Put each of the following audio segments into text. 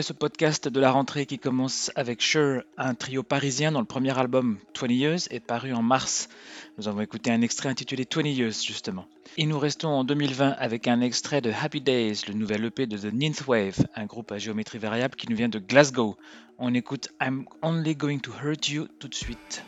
Ce podcast de la rentrée qui commence avec Sure, un trio parisien dont le premier album 20 Years est paru en mars. Nous avons écouté un extrait intitulé 20 Years justement. Et nous restons en 2020 avec un extrait de Happy Days, le nouvel EP de The Ninth Wave, un groupe à géométrie variable qui nous vient de Glasgow. On écoute I'm Only Going to Hurt You tout de suite.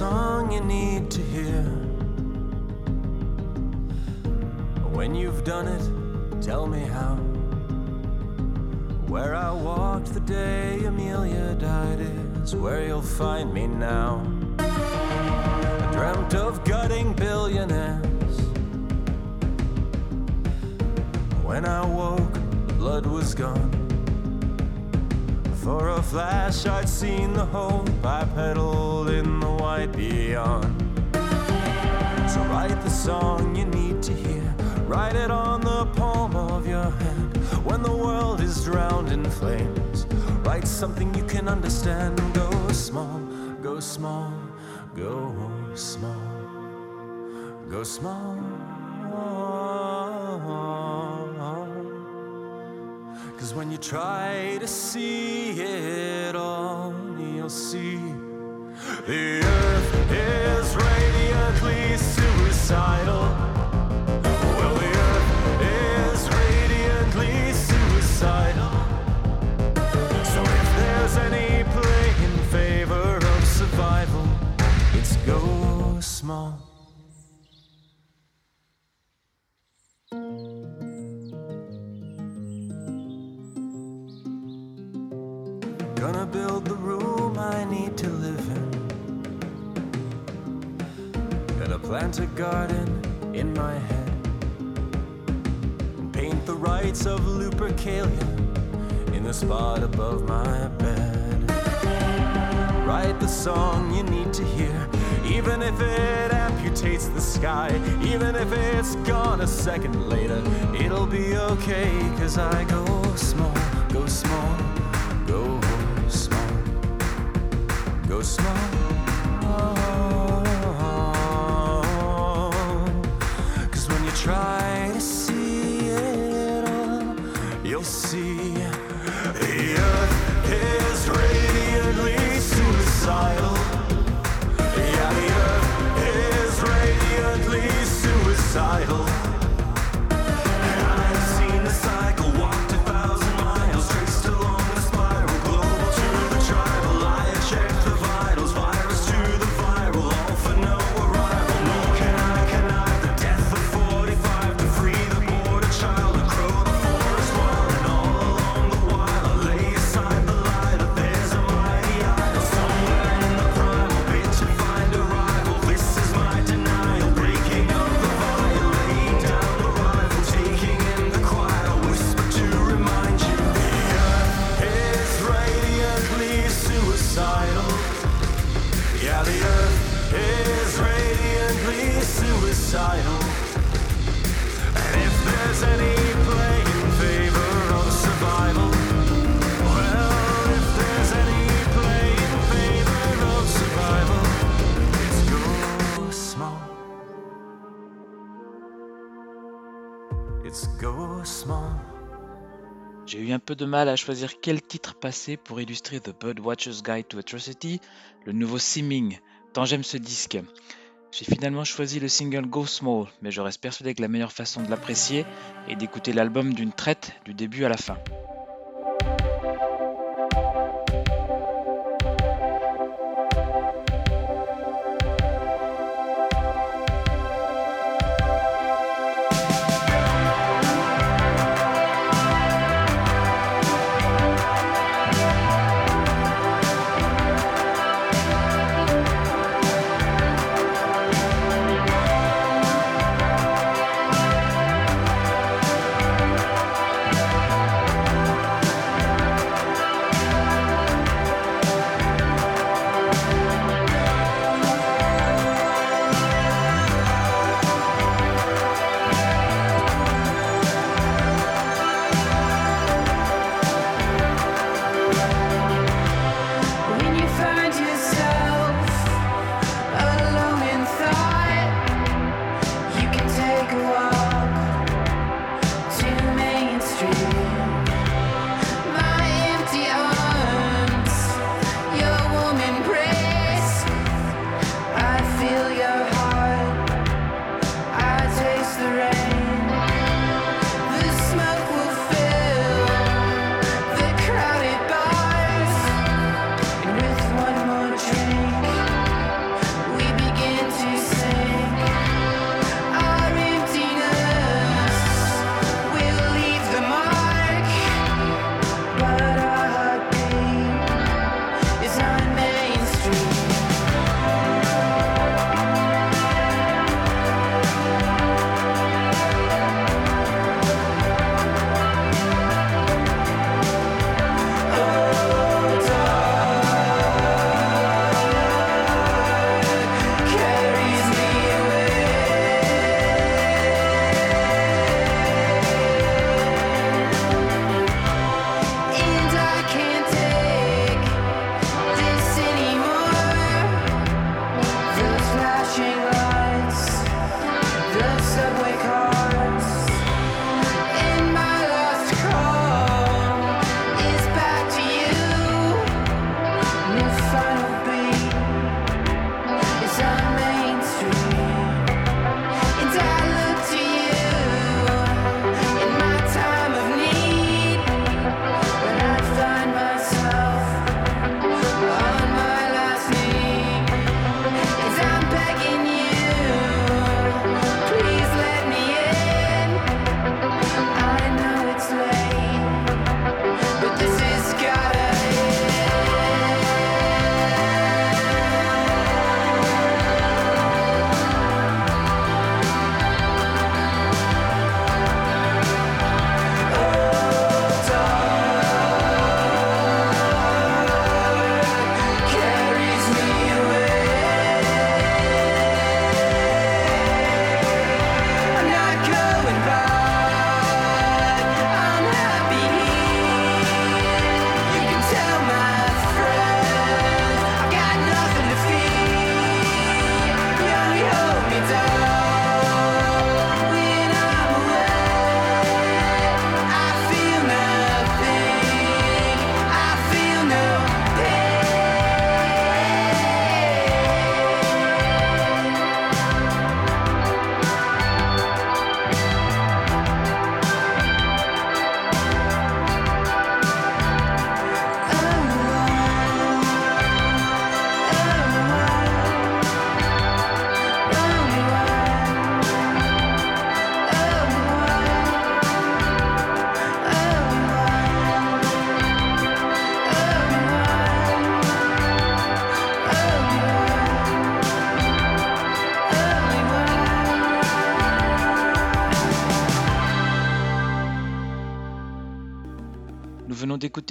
You need to hear. When you've done it, tell me how. Where I walked the day Amelia died is where you'll find me now. I dreamt of gutting billionaires. When I woke, the blood was gone. For a flash, I'd seen the hope I peddled in the white beyond. So write the song you need to hear. Write it on the palm of your hand. When the world is drowned in flames, write something you can understand. Go small, go small, go small, go small. Cause when you try to see it all, you'll see the earth is radiantly suicidal. Plant a garden in my head. Paint the rights of Lupercalia in the spot above my bed. Write the song you need to hear, even if it amputates the sky, even if it's gone a second later. It'll be okay, cause I go small, go small, go small, go small. Cause peu de mal à choisir quel titre passer pour illustrer The Birdwatcher's Guide to Atrocity, le nouveau Simming, tant j'aime ce disque. J'ai finalement choisi le single Go Small, mais je reste persuadé que la meilleure façon de l'apprécier est d'écouter l'album d'une traite du début à la fin.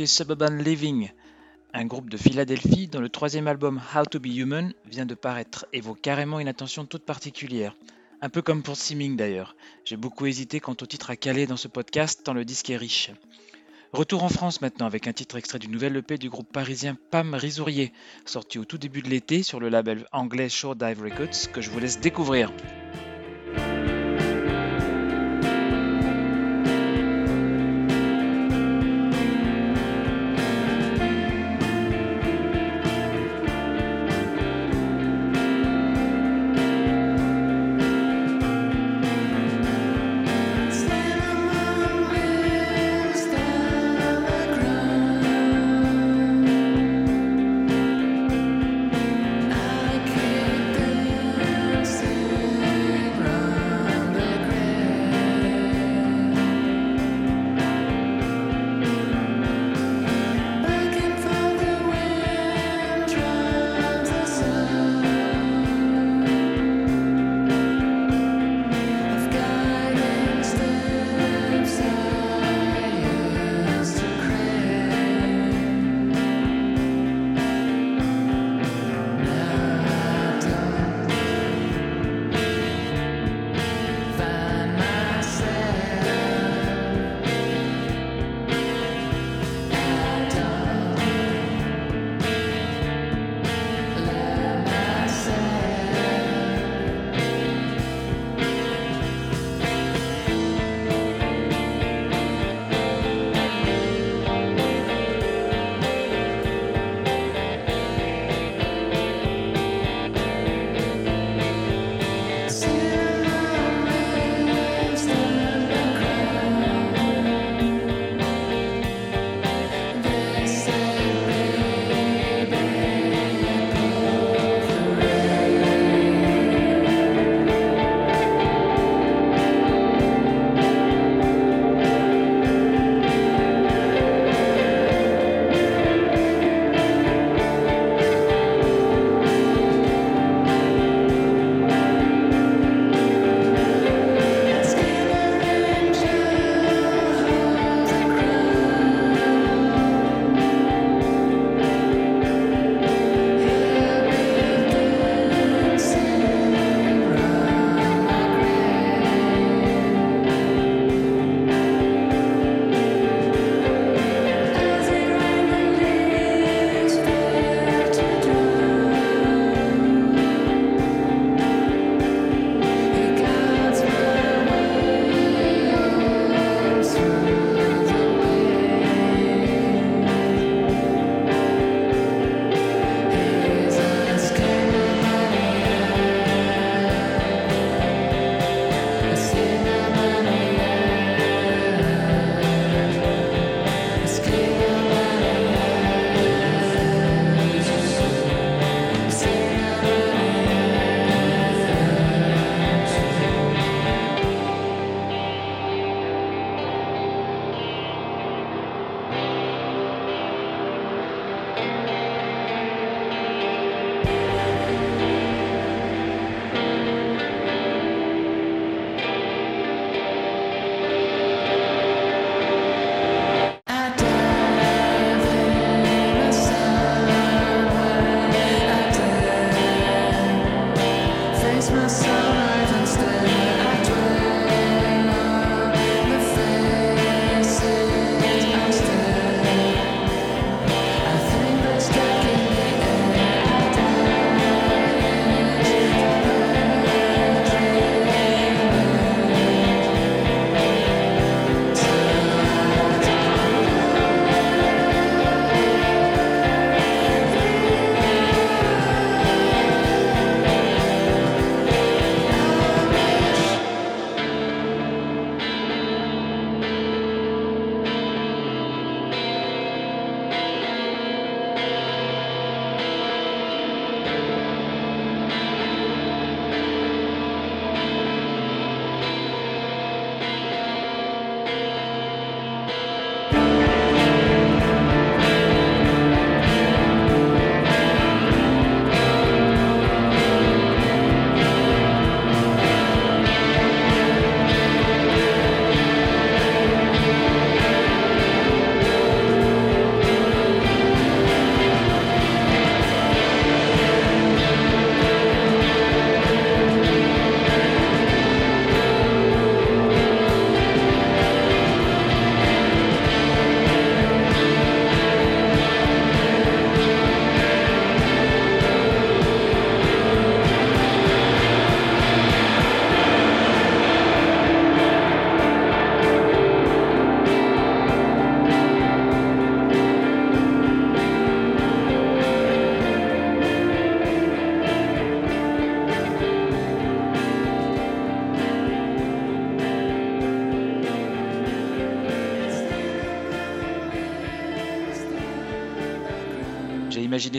Suburban Living, un groupe de Philadelphie dont le troisième album How to Be Human vient de paraître et vaut carrément une attention toute particulière. Un peu comme pour Simming d'ailleurs. J'ai beaucoup hésité quant au titre à caler dans ce podcast tant le disque est riche. Retour en France maintenant avec un titre extrait du nouvel EP du groupe parisien Pam Risourier, sorti au tout début de l'été sur le label anglais Shore Dive Records que je vous laisse découvrir.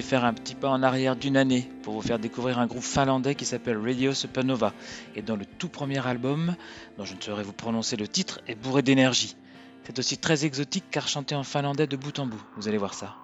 Faire un petit pas en arrière d'une année pour vous faire découvrir un groupe finlandais qui s'appelle Radio Supernova et dont le tout premier album, dont je ne saurais vous prononcer le titre, est bourré d'énergie. C'est aussi très exotique car chanté en finlandais de bout en bout, vous allez voir ça.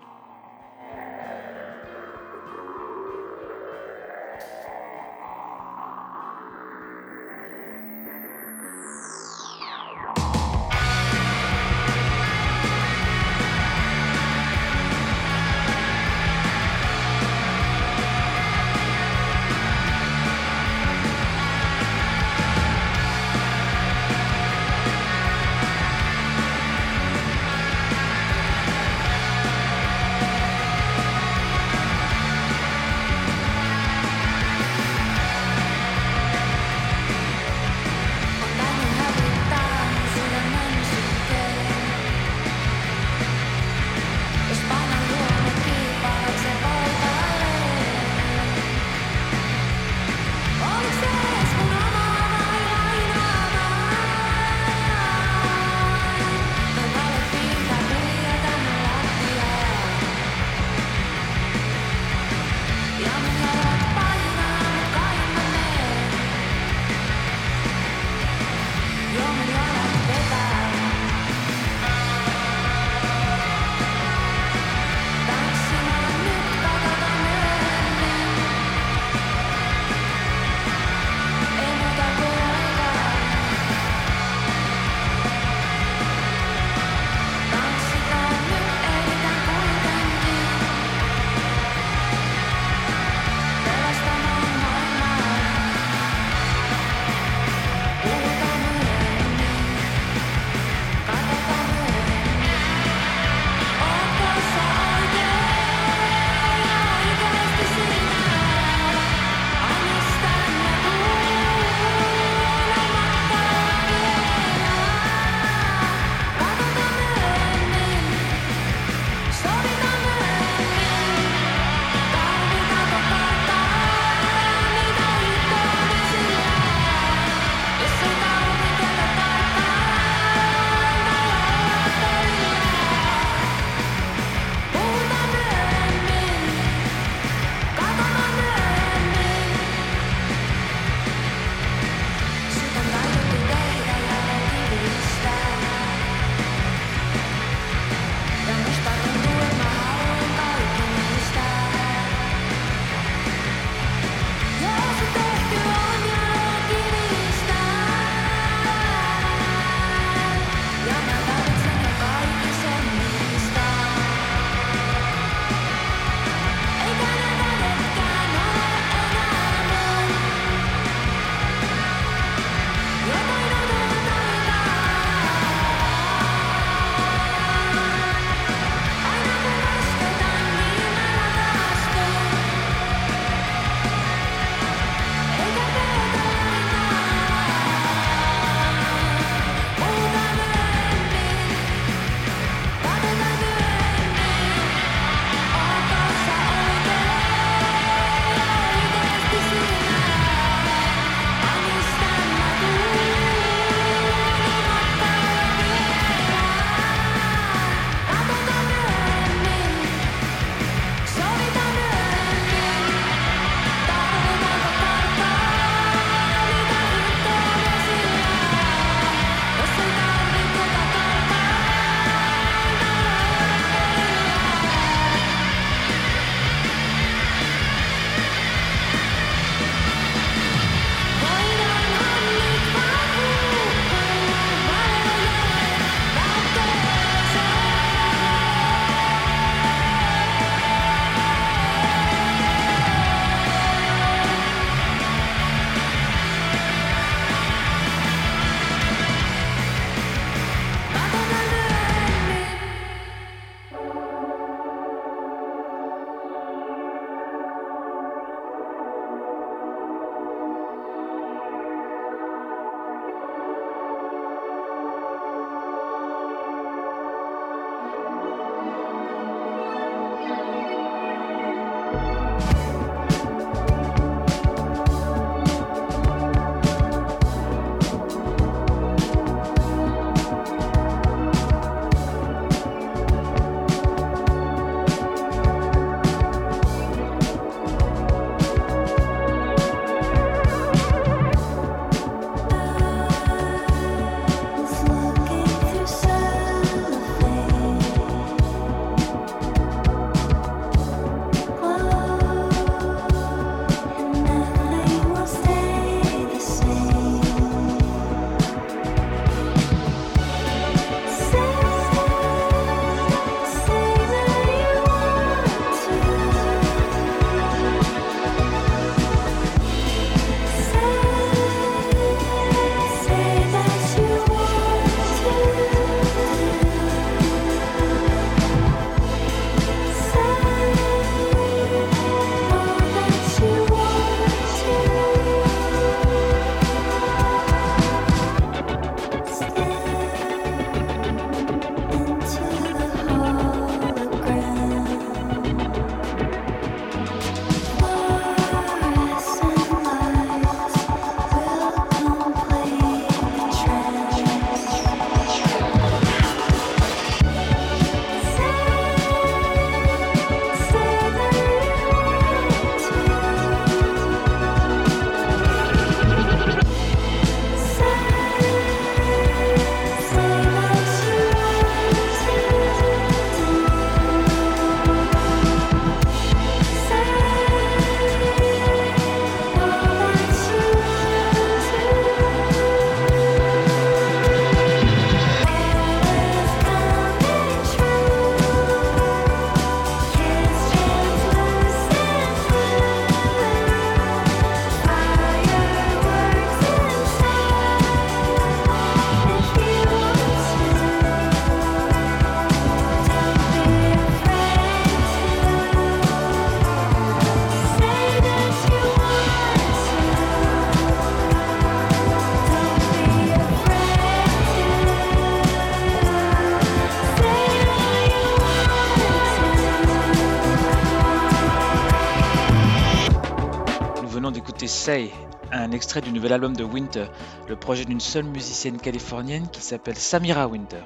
Extrait du nouvel album de Winter, le projet d'une seule musicienne californienne qui s'appelle Samira Winter.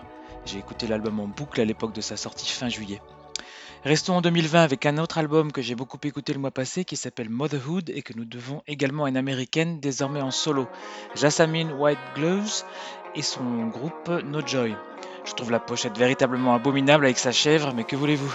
J'ai écouté l'album en boucle à l'époque de sa sortie fin juillet. Restons en 2020 avec un autre album que j'ai beaucoup écouté le mois passé qui s'appelle Motherhood et que nous devons également à une américaine désormais en solo, Jasmine White Gloves et son groupe No Joy. Je trouve la pochette véritablement abominable avec sa chèvre, mais que voulez-vous?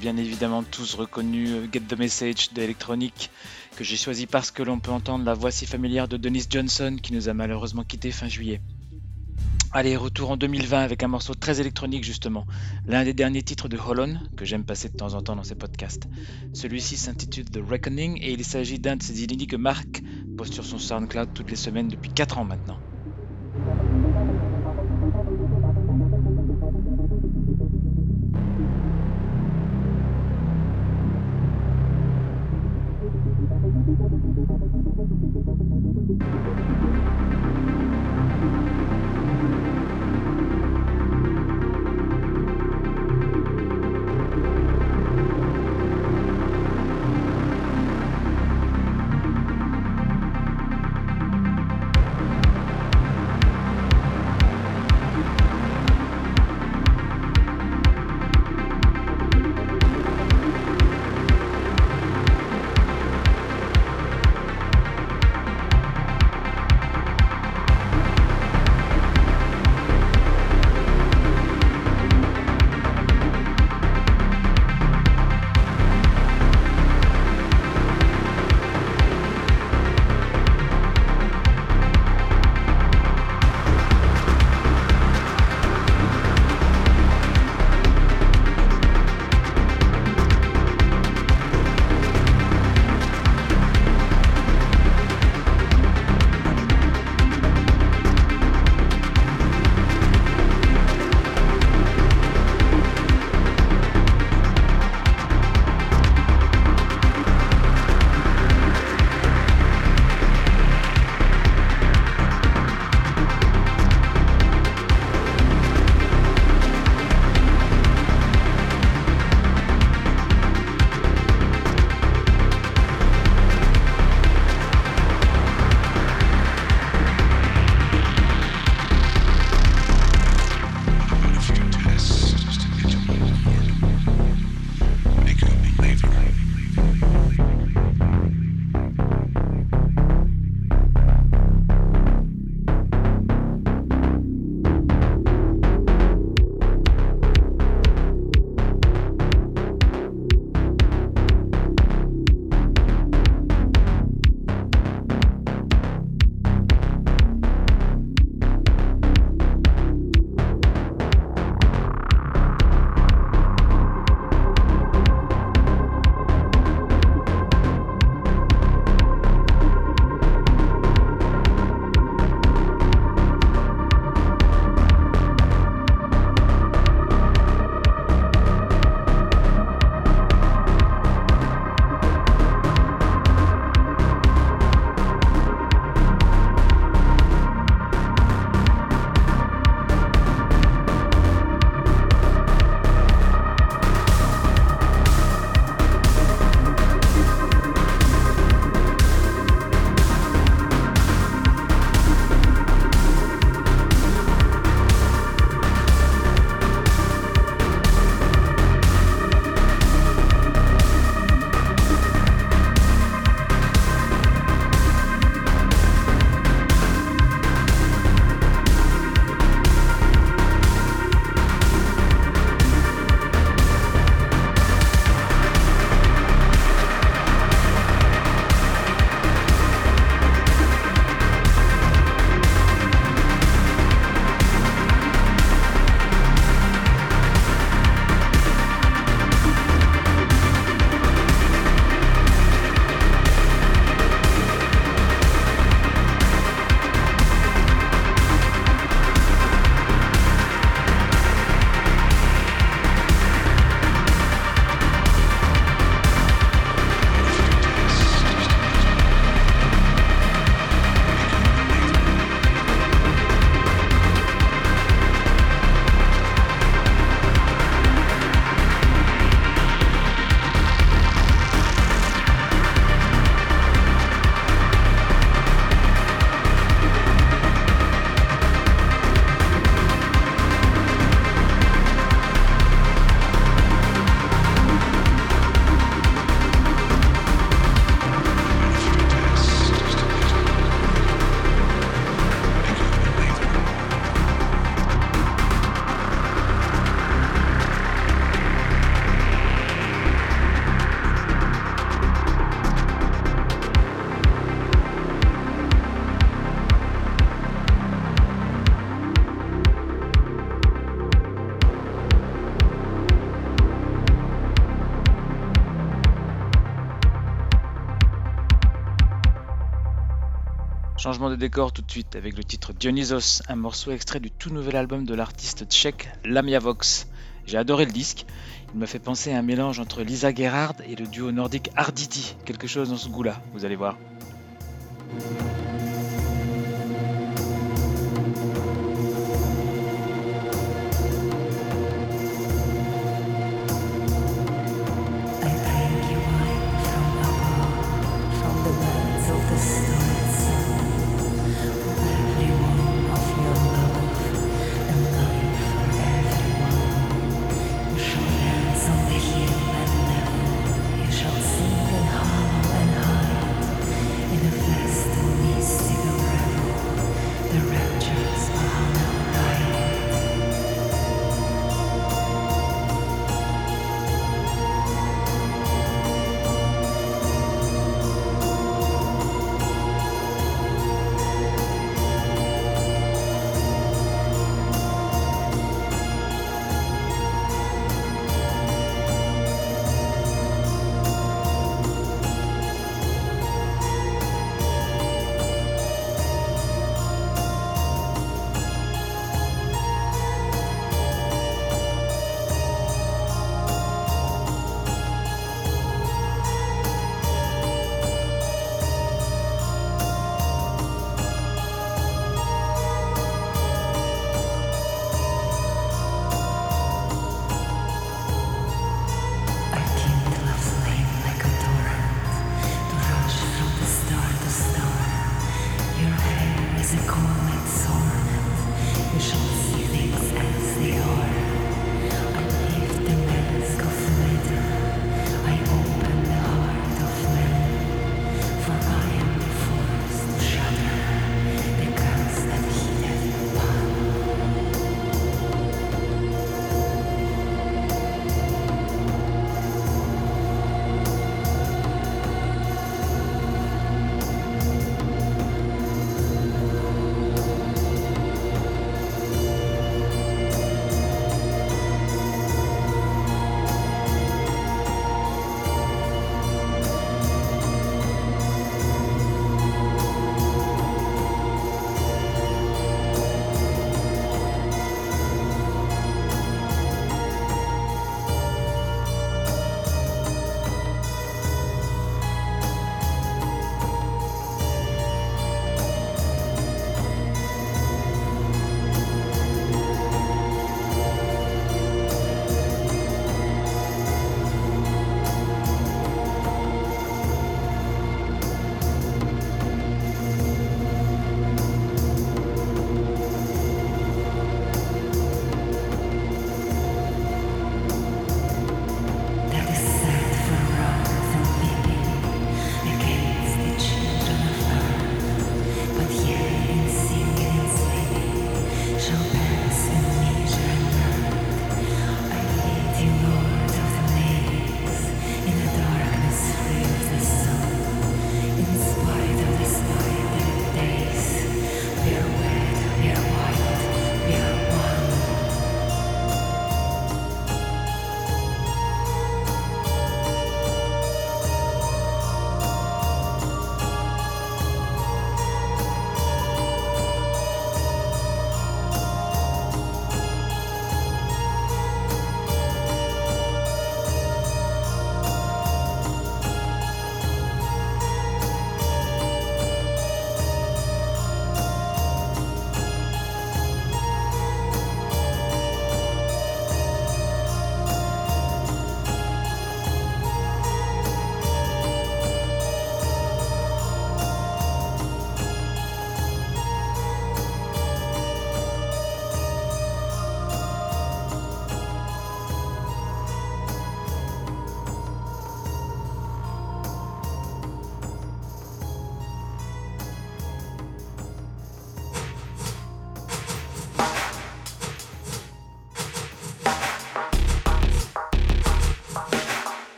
Bien évidemment tous reconnu euh, Get the Message d'Electronic, que j'ai choisi parce que l'on peut entendre la voix si familière de Dennis Johnson qui nous a malheureusement quitté fin juillet. Allez, retour en 2020 avec un morceau très électronique justement, l'un des derniers titres de Holon que j'aime passer de temps en temps dans ces podcasts. Celui-ci s'intitule The Reckoning et il s'agit d'un de ces inédits que Marc poste sur son SoundCloud toutes les semaines depuis 4 ans maintenant. Changement de décor tout de suite avec le titre Dionysos, un morceau extrait du tout nouvel album de l'artiste tchèque Lamia Vox. J'ai adoré le disque, il m'a fait penser à un mélange entre Lisa Gerhard et le duo nordique Arditi, quelque chose dans ce goût-là, vous allez voir.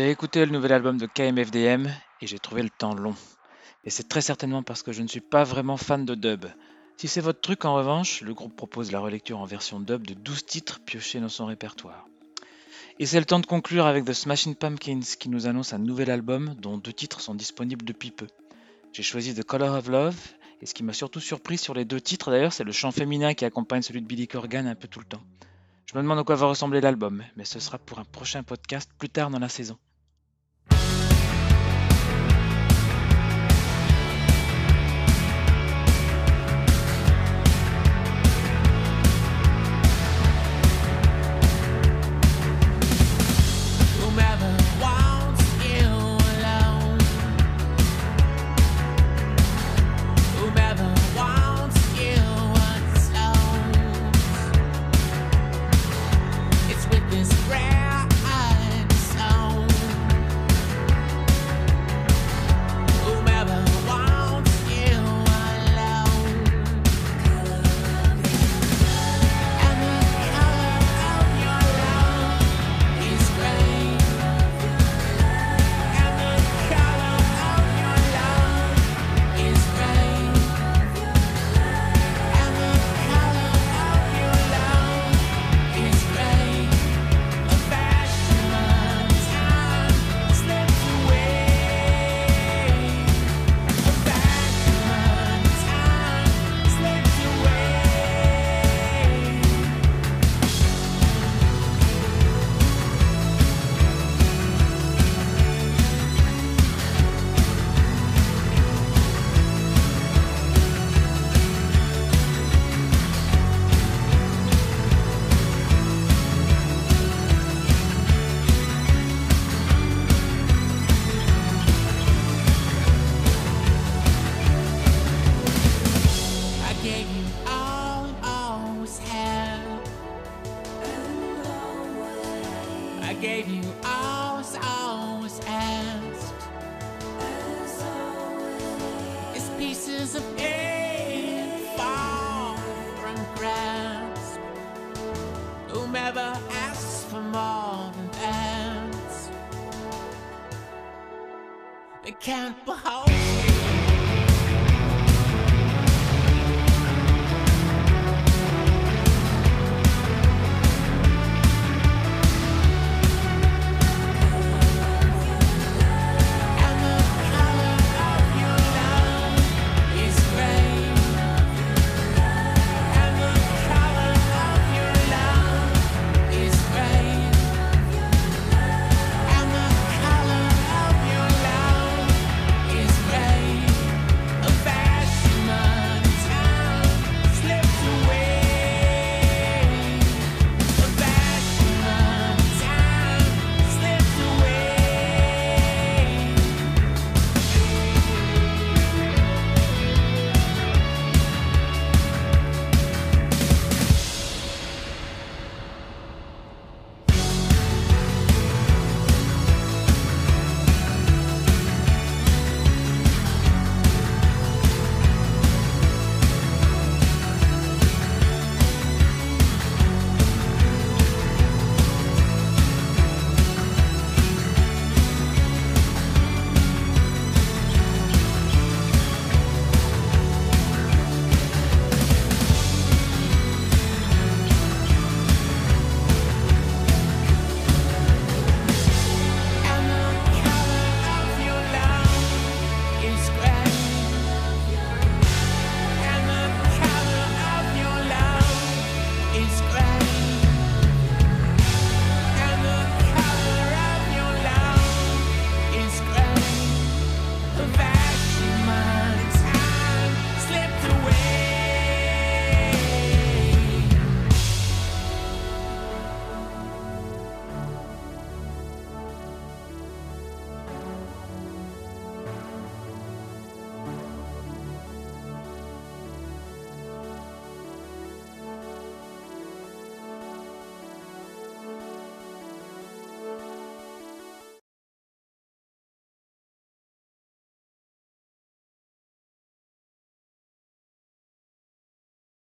J'ai écouté le nouvel album de KMFDM et j'ai trouvé le temps long. Et c'est très certainement parce que je ne suis pas vraiment fan de dub. Si c'est votre truc en revanche, le groupe propose la relecture en version dub de 12 titres piochés dans son répertoire. Et c'est le temps de conclure avec The Smashing Pumpkins qui nous annonce un nouvel album dont deux titres sont disponibles depuis peu. J'ai choisi The Color of Love et ce qui m'a surtout surpris sur les deux titres d'ailleurs, c'est le chant féminin qui accompagne celui de Billy Corgan un peu tout le temps. Je me demande à quoi va ressembler l'album, mais ce sera pour un prochain podcast plus tard dans la saison.